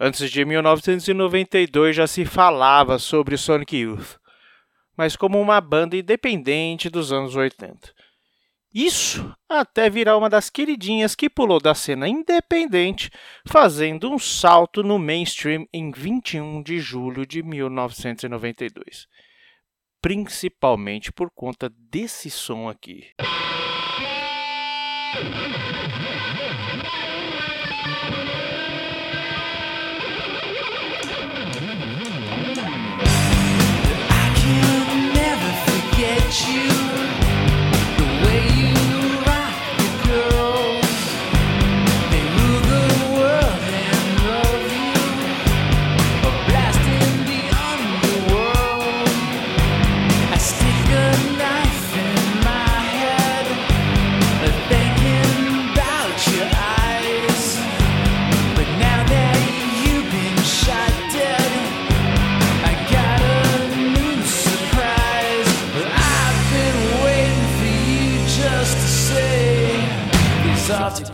Antes de 1992 já se falava sobre Sonic Youth, mas como uma banda independente dos anos 80. Isso até virar uma das queridinhas que pulou da cena independente, fazendo um salto no mainstream em 21 de julho de 1992. Principalmente por conta desse som aqui. you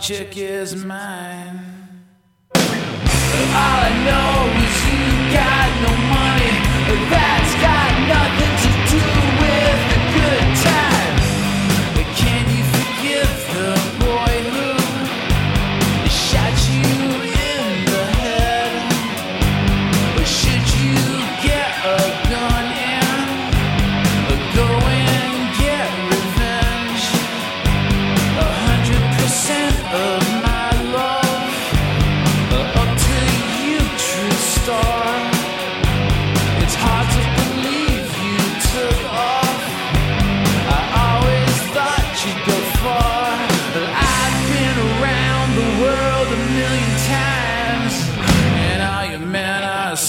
chick is mine.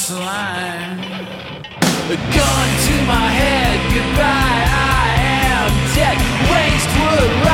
slime. A gun to my head, goodbye, I am dead. Waste Wastewood.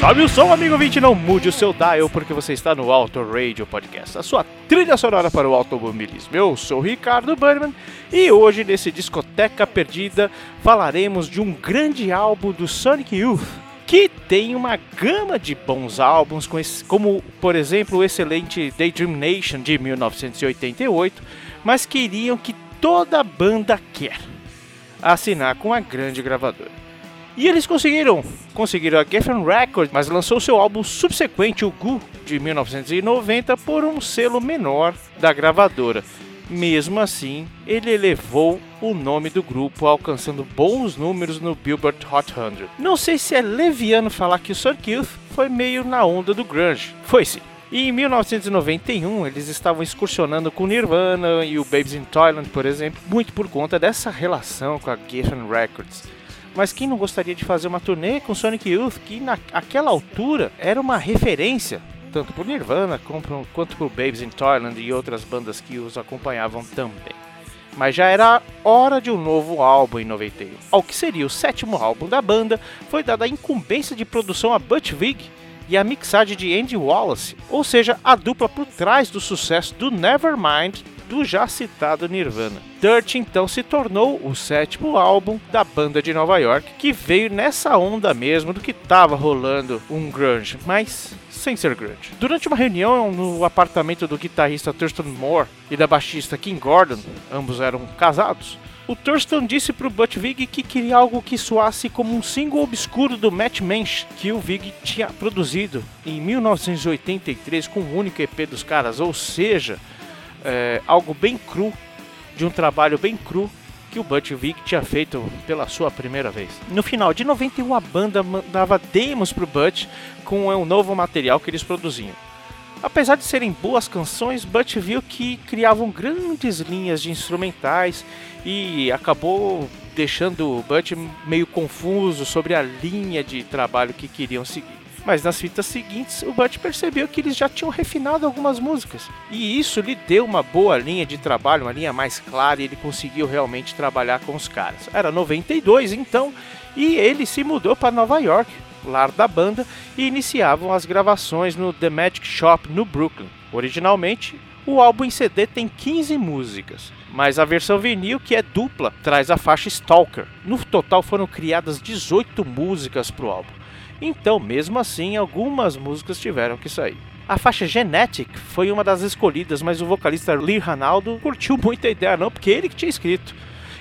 Sobe o som, amigo 20, não mude o seu dial, porque você está no Auto Radio Podcast, a sua trilha sonora para o automobilismo. Eu sou Ricardo Burman e hoje, nesse Discoteca Perdida, falaremos de um grande álbum do Sonic Youth, que tem uma gama de bons álbuns, como, por exemplo, o excelente Daydream Nation de 1988, mas queriam que toda banda quer assinar com a grande gravadora. E eles conseguiram, conseguiram a Geffen Records, mas lançou seu álbum subsequente, o Gu, de 1990, por um selo menor da gravadora. Mesmo assim, ele elevou o nome do grupo, alcançando bons números no Billboard Hot 100. Não sei se é leviano falar que o Sonic Youth foi meio na onda do grunge. Foi sim. E em 1991 eles estavam excursionando com Nirvana e o Babes in Toyland, por exemplo, muito por conta dessa relação com a Geffen Records. Mas quem não gostaria de fazer uma turnê com Sonic Youth, que naquela altura era uma referência, tanto por Nirvana quanto por Babes in Toyland e outras bandas que os acompanhavam também. Mas já era hora de um novo álbum em 91. Ao que seria o sétimo álbum da banda, foi dada a incumbência de produção a Butch Vig e a mixagem de Andy Wallace, ou seja, a dupla por trás do sucesso do Nevermind do já citado Nirvana. Dirt então se tornou o sétimo álbum da banda de Nova York, que veio nessa onda mesmo do que estava rolando um grunge, mas sem ser grunge. Durante uma reunião no apartamento do guitarrista Thurston Moore e da baixista Kim Gordon, ambos eram casados, o Thurston disse para o Butch Vig que queria algo que soasse como um single obscuro do Matt Mensch que o Vig tinha produzido em 1983 com o um único EP dos caras, ou seja, é, algo bem cru, de um trabalho bem cru que o Butch Vig tinha feito pela sua primeira vez. No final de 91, a banda mandava demos pro Butch com um novo material que eles produziam. Apesar de serem boas canções, Butch viu que criavam grandes linhas de instrumentais e acabou deixando o Butch meio confuso sobre a linha de trabalho que queriam seguir. Mas nas fitas seguintes, o Butch percebeu que eles já tinham refinado algumas músicas. E isso lhe deu uma boa linha de trabalho, uma linha mais clara, e ele conseguiu realmente trabalhar com os caras. Era 92 então, e ele se mudou para Nova York, lar da banda, e iniciavam as gravações no The Magic Shop no Brooklyn. Originalmente, o álbum em CD tem 15 músicas, mas a versão vinil, que é dupla, traz a faixa Stalker. No total foram criadas 18 músicas para o álbum. Então, mesmo assim, algumas músicas tiveram que sair. A faixa Genetic foi uma das escolhidas, mas o vocalista Lee Ranaldo curtiu muito a ideia não, porque ele que tinha escrito.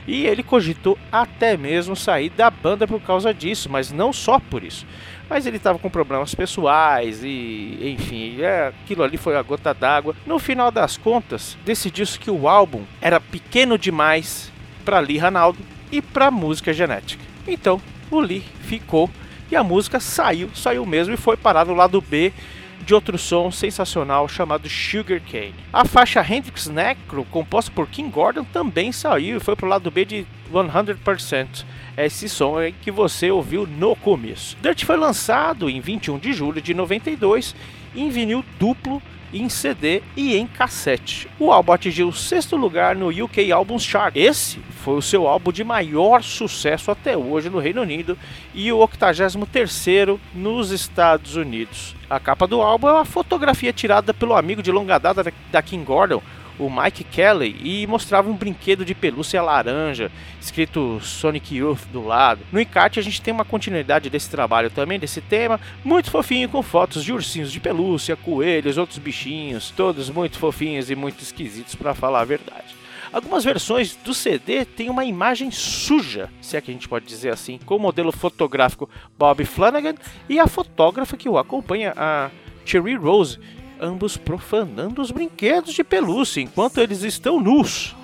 E ele cogitou até mesmo sair da banda por causa disso, mas não só por isso. Mas ele estava com problemas pessoais e, enfim, é, aquilo ali foi a gota d'água. No final das contas, decidiu-se que o álbum era pequeno demais para Lee Ranaldo e para música genética. Então, o Lee ficou e a música saiu, saiu mesmo e foi parar no lado B de outro som sensacional chamado Sugar Cane. A faixa Hendrix Necro, composta por King Gordon, também saiu e foi pro lado B de 100%. Esse som é que você ouviu no começo. Dirt foi lançado em 21 de julho de 92 em vinil duplo em CD e em cassete. O álbum atingiu o sexto lugar no UK Albums Chart. Esse foi o seu álbum de maior sucesso até hoje no Reino Unido e o 83º nos Estados Unidos. A capa do álbum é uma fotografia tirada pelo amigo de longa data da King Gordon, o Mike Kelly e mostrava um brinquedo de pelúcia laranja, escrito Sonic Youth do lado. No encarte a gente tem uma continuidade desse trabalho também, desse tema, muito fofinho com fotos de ursinhos de pelúcia, coelhos, outros bichinhos, todos muito fofinhos e muito esquisitos para falar a verdade. Algumas versões do CD têm uma imagem suja, se é que a gente pode dizer assim, com o modelo fotográfico Bob Flanagan e a fotógrafa que o acompanha, a Cherry Rose, ambos profanando os brinquedos de pelúcia enquanto eles estão nus.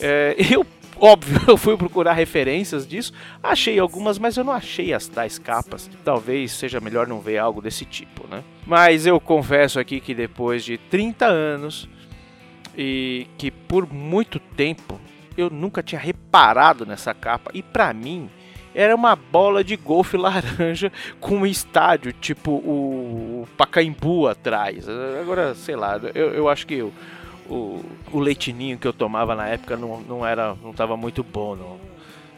É, eu, óbvio, eu fui procurar referências disso, achei algumas, mas eu não achei as tais capas. Talvez seja melhor não ver algo desse tipo, né? Mas eu confesso aqui que depois de 30 anos e que por muito tempo eu nunca tinha reparado nessa capa e para mim era uma bola de golfe laranja com um estádio, tipo o Pacaembu atrás. Agora, sei lá, eu, eu acho que o, o, leitinho que eu tomava na época não, não era não estava muito bom, não.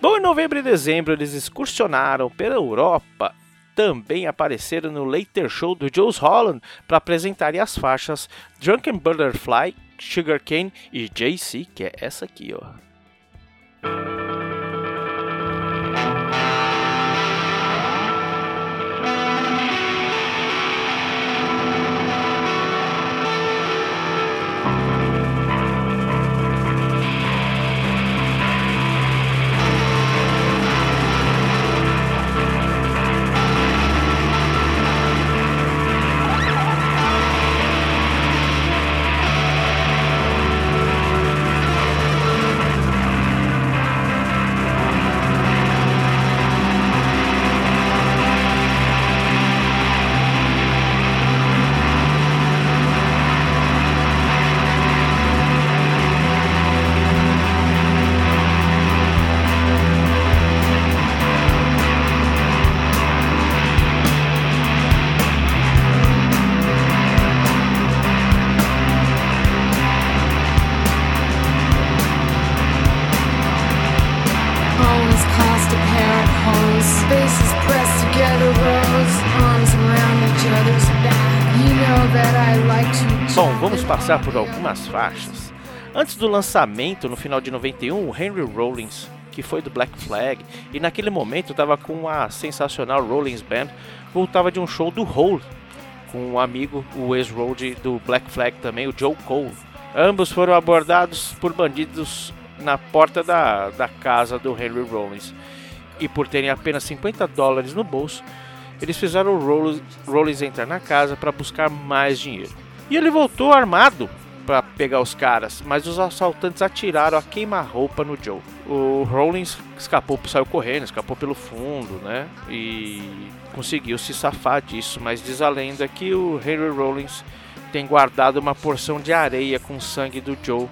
Bom, em novembro e dezembro eles excursionaram pela Europa também apareceram no Later Show do Jules Holland para apresentarem as faixas Drunken Butterfly, Sugarcane e JC, que é essa aqui, ó. Passar por algumas faixas. Antes do lançamento, no final de 91, o Henry Rollins, que foi do Black Flag, e naquele momento estava com a sensacional Rollins Band, voltava de um show do Hole, com um amigo, o ex-road do Black Flag também, o Joe Cole. Ambos foram abordados por bandidos na porta da, da casa do Henry Rollins. E por terem apenas 50 dólares no bolso, eles fizeram o Rollins entrar na casa para buscar mais dinheiro. E ele voltou armado para pegar os caras, mas os assaltantes atiraram a queima-roupa no Joe. O Rollins escapou, saiu correndo, escapou pelo fundo, né? E conseguiu se safar disso, mas diz a lenda que o Henry Rollins tem guardado uma porção de areia com sangue do Joe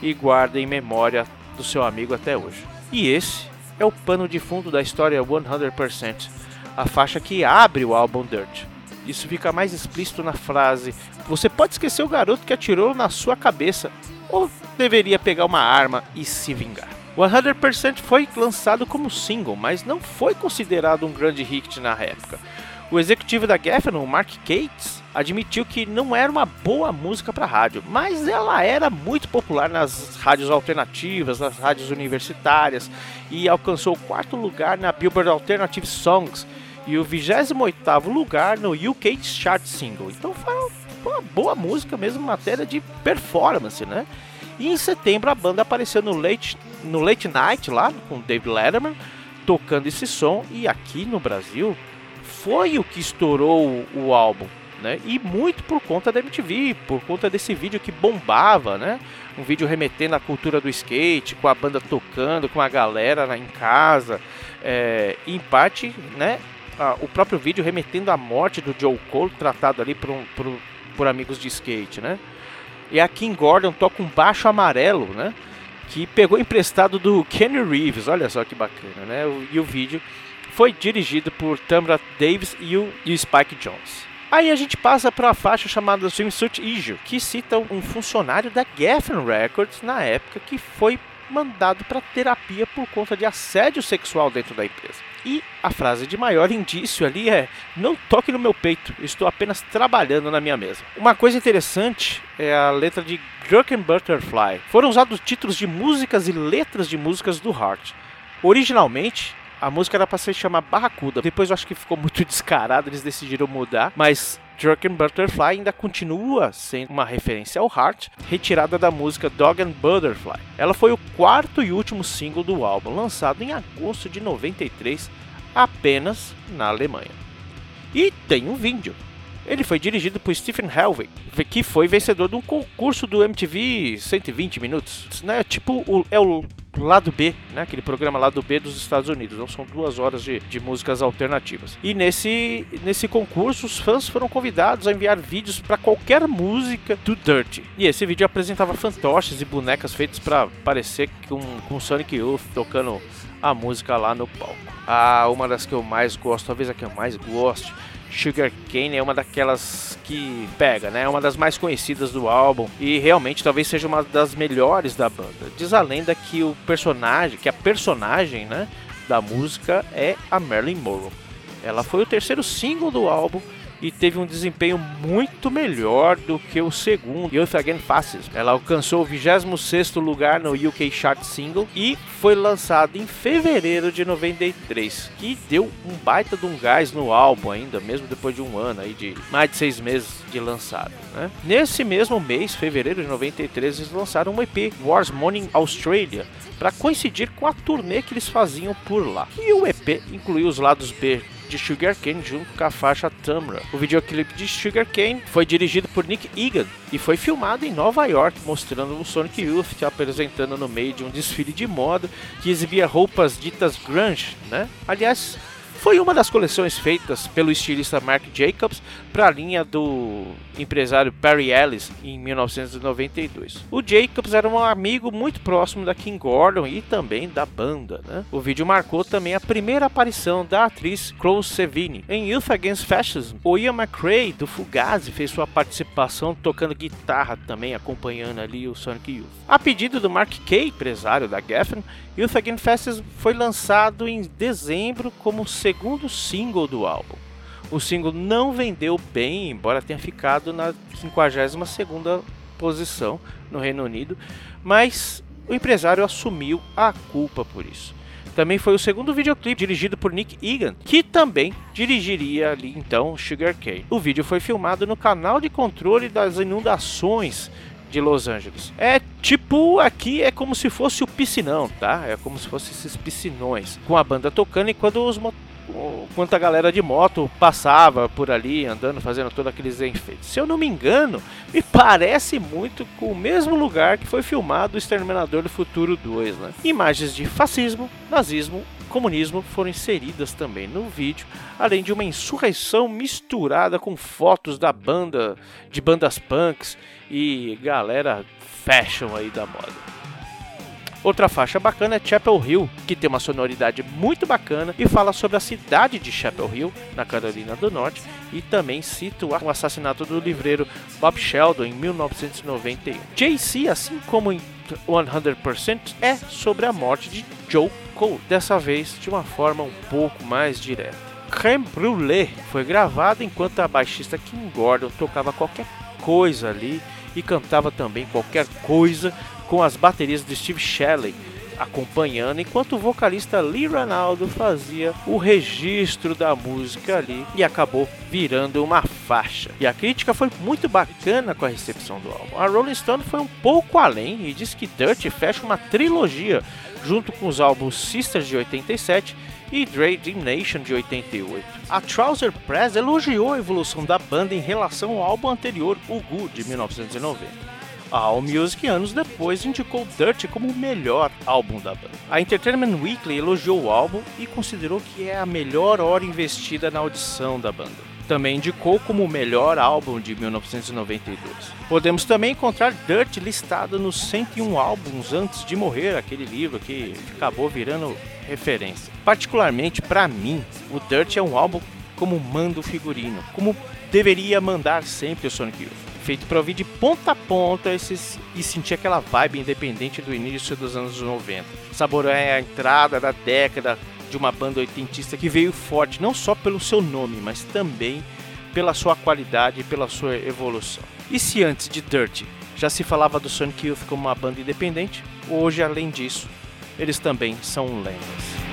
e guarda em memória do seu amigo até hoje. E esse é o pano de fundo da história 100%, a faixa que abre o álbum Dirt. Isso fica mais explícito na frase: Você pode esquecer o garoto que atirou na sua cabeça, ou deveria pegar uma arma e se vingar. 100% foi lançado como single, mas não foi considerado um grande hit na época. O executivo da Geffen, Mark Cates, admitiu que não era uma boa música para rádio, mas ela era muito popular nas rádios alternativas, nas rádios universitárias e alcançou o quarto lugar na Billboard Alternative Songs e o 28º lugar no UK Chart Single. Então foi uma boa música mesmo, matéria de performance, né? E em setembro a banda apareceu no Late, no Late Night lá com David Letterman tocando esse som e aqui no Brasil foi o que estourou o, álbum. Né? E muito por conta da MTV, por conta desse vídeo que bombava, né? Um vídeo remetendo à cultura do skate, com a banda tocando, com a galera em casa, é, em parte, né? O próprio vídeo remetendo à morte do Joe Cole, tratado ali por, um, por, por amigos de skate, né? E a Kim Gordon toca um baixo amarelo, né? Que pegou emprestado do Kenny Reeves, olha só que bacana, né? E o vídeo foi dirigido por Tamra Davis e o, e o Spike Jones. Aí a gente passa para a faixa chamada Swimsuit Issue, que cita um funcionário da Geffen Records na época que foi mandado para terapia por conta de assédio sexual dentro da empresa. E a frase de maior indício ali é: Não toque no meu peito, estou apenas trabalhando na minha mesa. Uma coisa interessante é a letra de Drunken Butterfly. Foram usados títulos de músicas e letras de músicas do Heart. Originalmente, a música era pra se chamar Barracuda. Depois eu acho que ficou muito descarado, eles decidiram mudar. Mas Drunken Butterfly ainda continua sendo uma referência ao Heart, retirada da música Dog and Butterfly. Ela foi o quarto e último single do álbum, lançado em agosto de 93, apenas na Alemanha. E tem um vídeo. Ele foi dirigido por Stephen Helwig, que foi vencedor de um concurso do MTV 120 Minutos. Né? Tipo, é o lado B, né? Aquele programa lado B dos Estados Unidos. Então são duas horas de, de músicas alternativas. E nesse, nesse concurso, os fãs foram convidados a enviar vídeos para qualquer música do Dirty. E esse vídeo apresentava fantoches e bonecas feitos para parecer com, com Sonic Youth tocando a música lá no palco. Ah, uma das que eu mais gosto, talvez a que eu mais goste Sugar Cane é uma daquelas que pega, né? É uma das mais conhecidas do álbum e realmente talvez seja uma das melhores da banda. Diz a lenda que o personagem, que a personagem, né, da música é a Marilyn Monroe. Ela foi o terceiro single do álbum e teve um desempenho muito melhor do que o segundo, Youth Again Fascism. Ela alcançou o 26 lugar no UK Chart Single e foi lançado em fevereiro de 93, que deu um baita de um gás no álbum ainda, mesmo depois de um ano aí de mais de seis meses de lançado. Né? Nesse mesmo mês, fevereiro de 93, eles lançaram um EP, Wars Morning Australia, para coincidir com a turnê que eles faziam por lá. E o EP incluiu os lados B de Sugarcane junto com a faixa Tamra. O videoclipe de Sugarcane foi dirigido por Nick Egan e foi filmado em Nova York, mostrando o Sonic Youth se apresentando no meio de um desfile de moda que exibia roupas ditas grunge, né? Aliás, foi uma das coleções feitas pelo estilista Marc Jacobs para a linha do empresário Perry Ellis em 1992. O Jacobs era um amigo muito próximo da King Gordon e também da banda. Né? O vídeo marcou também a primeira aparição da atriz Chloe Sevigny em Youth Against Fascism. O Ian McRae do Fugazi fez sua participação tocando guitarra também, acompanhando ali o Sonic Youth. A pedido do Mark Kay, empresário da Geffen, Youth Against Fascism foi lançado em dezembro como segundo single do álbum. O single não vendeu bem, embora tenha ficado na 52ª posição no Reino Unido, mas o empresário assumiu a culpa por isso. Também foi o segundo videoclipe dirigido por Nick Egan, que também dirigiria ali então Sugar Cane. O vídeo foi filmado no canal de controle das inundações de Los Angeles. É tipo, aqui é como se fosse o piscinão, tá? É como se fosse esses piscinões, com a banda tocando e quando os quanto a galera de moto passava por ali, andando, fazendo todos aqueles enfeites. Se eu não me engano, me parece muito com o mesmo lugar que foi filmado o Exterminador do Futuro 2. Né? Imagens de fascismo, nazismo comunismo foram inseridas também no vídeo, além de uma insurreição misturada com fotos da banda, de bandas punks e galera fashion aí da moda. Outra faixa bacana é Chapel Hill, que tem uma sonoridade muito bacana e fala sobre a cidade de Chapel Hill, na Carolina do Norte, e também cita o assassinato do livreiro Bob Sheldon em 1991. JC, assim como em 100%, é sobre a morte de Joe Cole, dessa vez de uma forma um pouco mais direta. Creme Brûlée foi gravado enquanto a baixista Kim Gordon tocava qualquer coisa ali e cantava também qualquer coisa com as baterias de Steve Shelley acompanhando, enquanto o vocalista Lee Ranaldo fazia o registro da música ali e acabou virando uma faixa. E a crítica foi muito bacana com a recepção do álbum. A Rolling Stone foi um pouco além e diz que Dirt fecha uma trilogia junto com os álbuns Sisters de 87 e Dre Nation de 88. A Trouser Press elogiou a evolução da banda em relação ao álbum anterior, o Good, de 1990. A AllMusic, anos depois, indicou Dirt como o melhor álbum da banda. A Entertainment Weekly elogiou o álbum e considerou que é a melhor hora investida na audição da banda. Também indicou como o melhor álbum de 1992. Podemos também encontrar Dirt listado nos 101 álbuns antes de morrer, aquele livro que acabou virando referência. Particularmente para mim, o Dirt é um álbum como manda o figurino, como deveria mandar sempre o Sonic Youth feito para ouvir de ponta a ponta esses, e sentir aquela vibe independente do início dos anos 90. Saborear a entrada da década de uma banda oitentista que veio forte não só pelo seu nome, mas também pela sua qualidade e pela sua evolução. E se antes de Dirt já se falava do Sonic Youth como uma banda independente, hoje, além disso, eles também são lendas.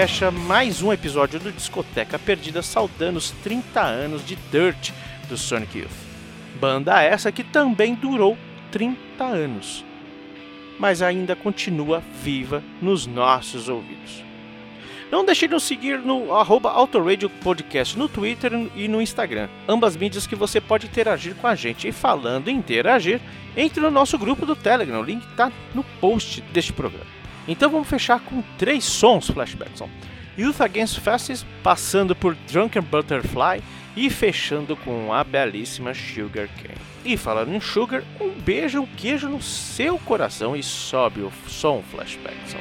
Fecha mais um episódio do Discoteca Perdida, saudando os 30 anos de Dirt do Sonic Youth. Banda essa que também durou 30 anos, mas ainda continua viva nos nossos ouvidos. Não deixe de nos seguir no arroba Podcast no Twitter e no Instagram, ambas mídias que você pode interagir com a gente. E falando em interagir, entre no nosso grupo do Telegram, o link está no post deste programa. Então vamos fechar com três sons flashbacks. Youth Against Fascism, passando por Drunken Butterfly e fechando com a belíssima Sugar Cane. E falando em Sugar, um beijo, um queijo no seu coração e sobe o som flashback. song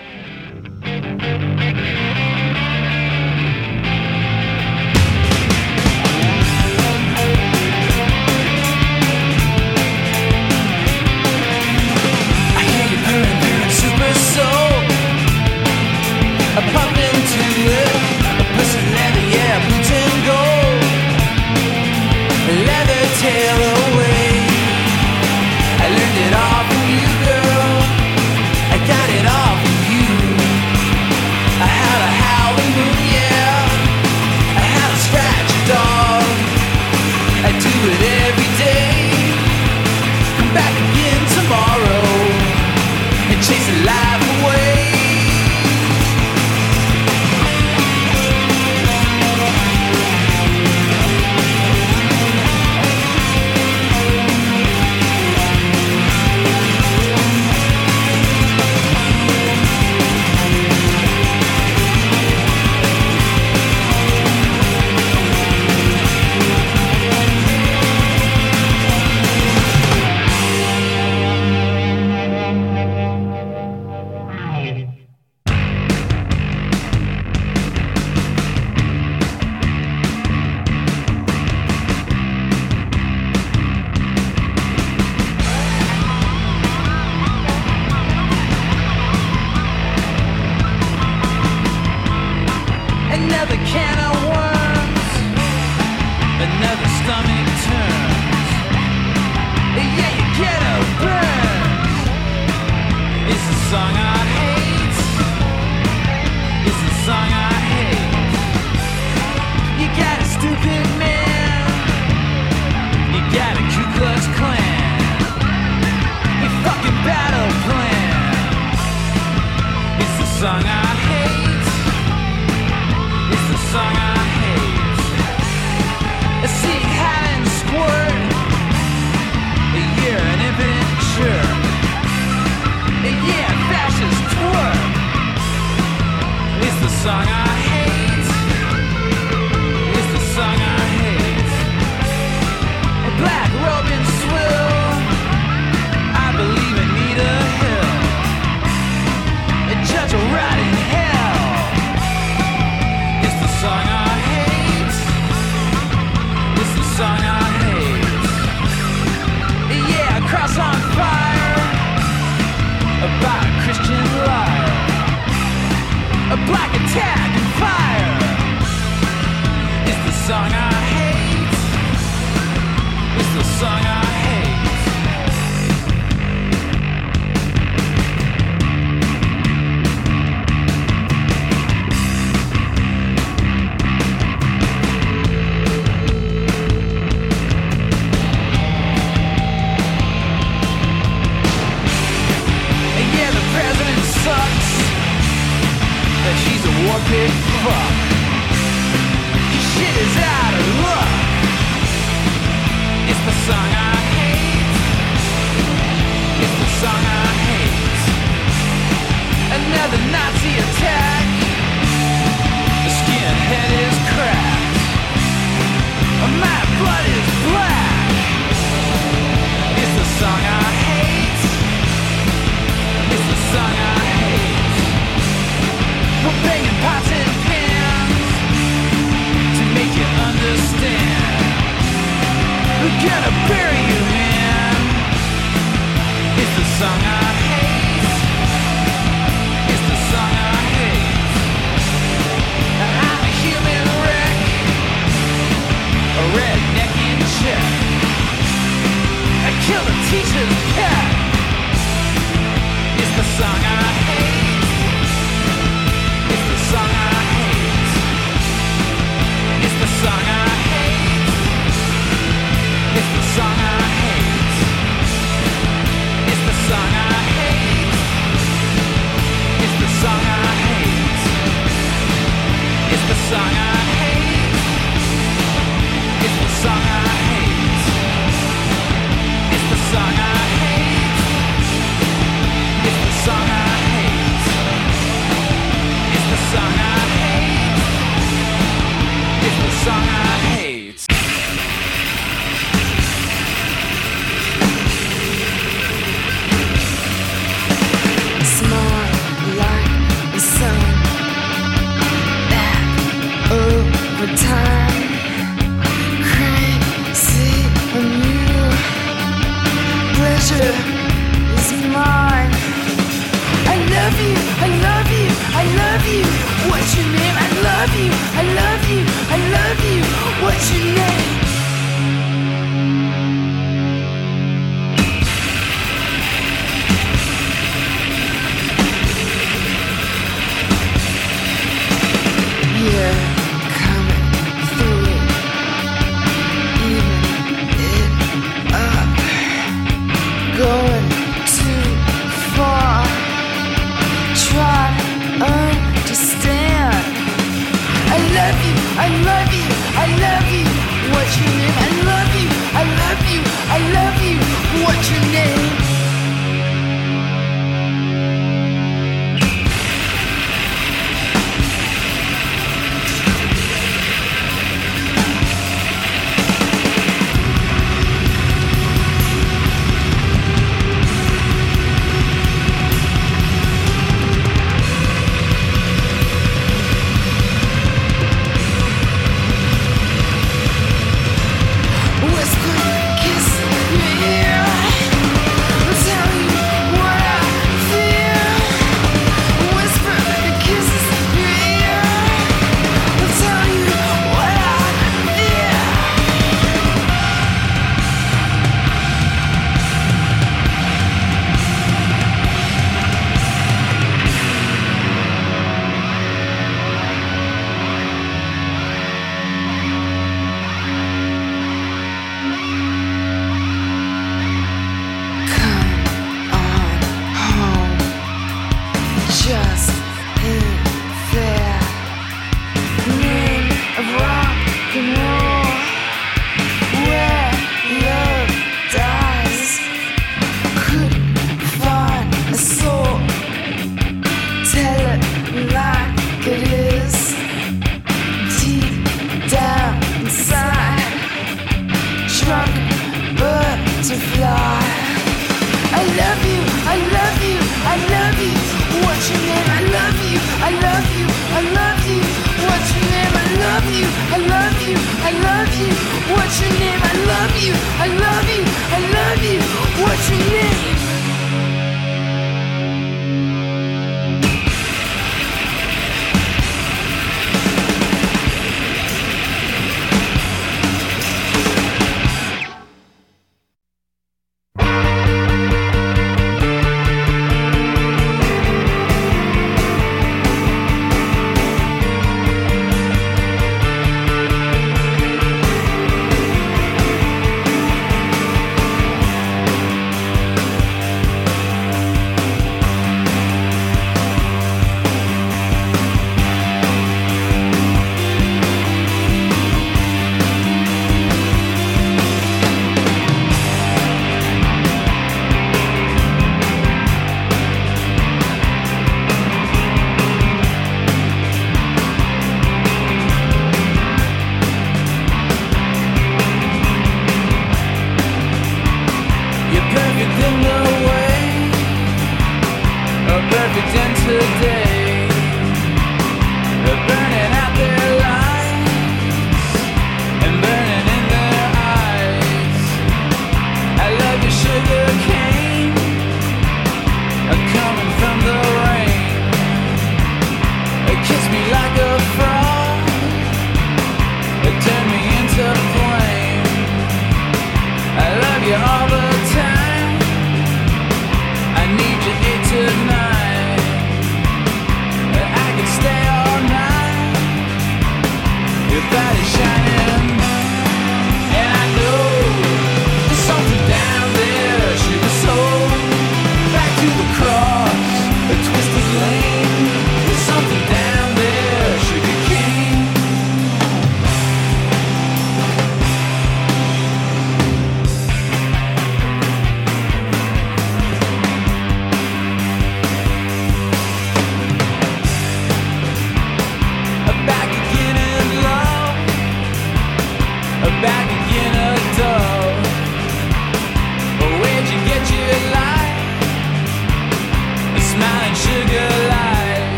song. I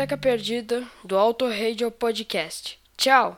Discoteca Perdida do Auto Radio Podcast. Tchau!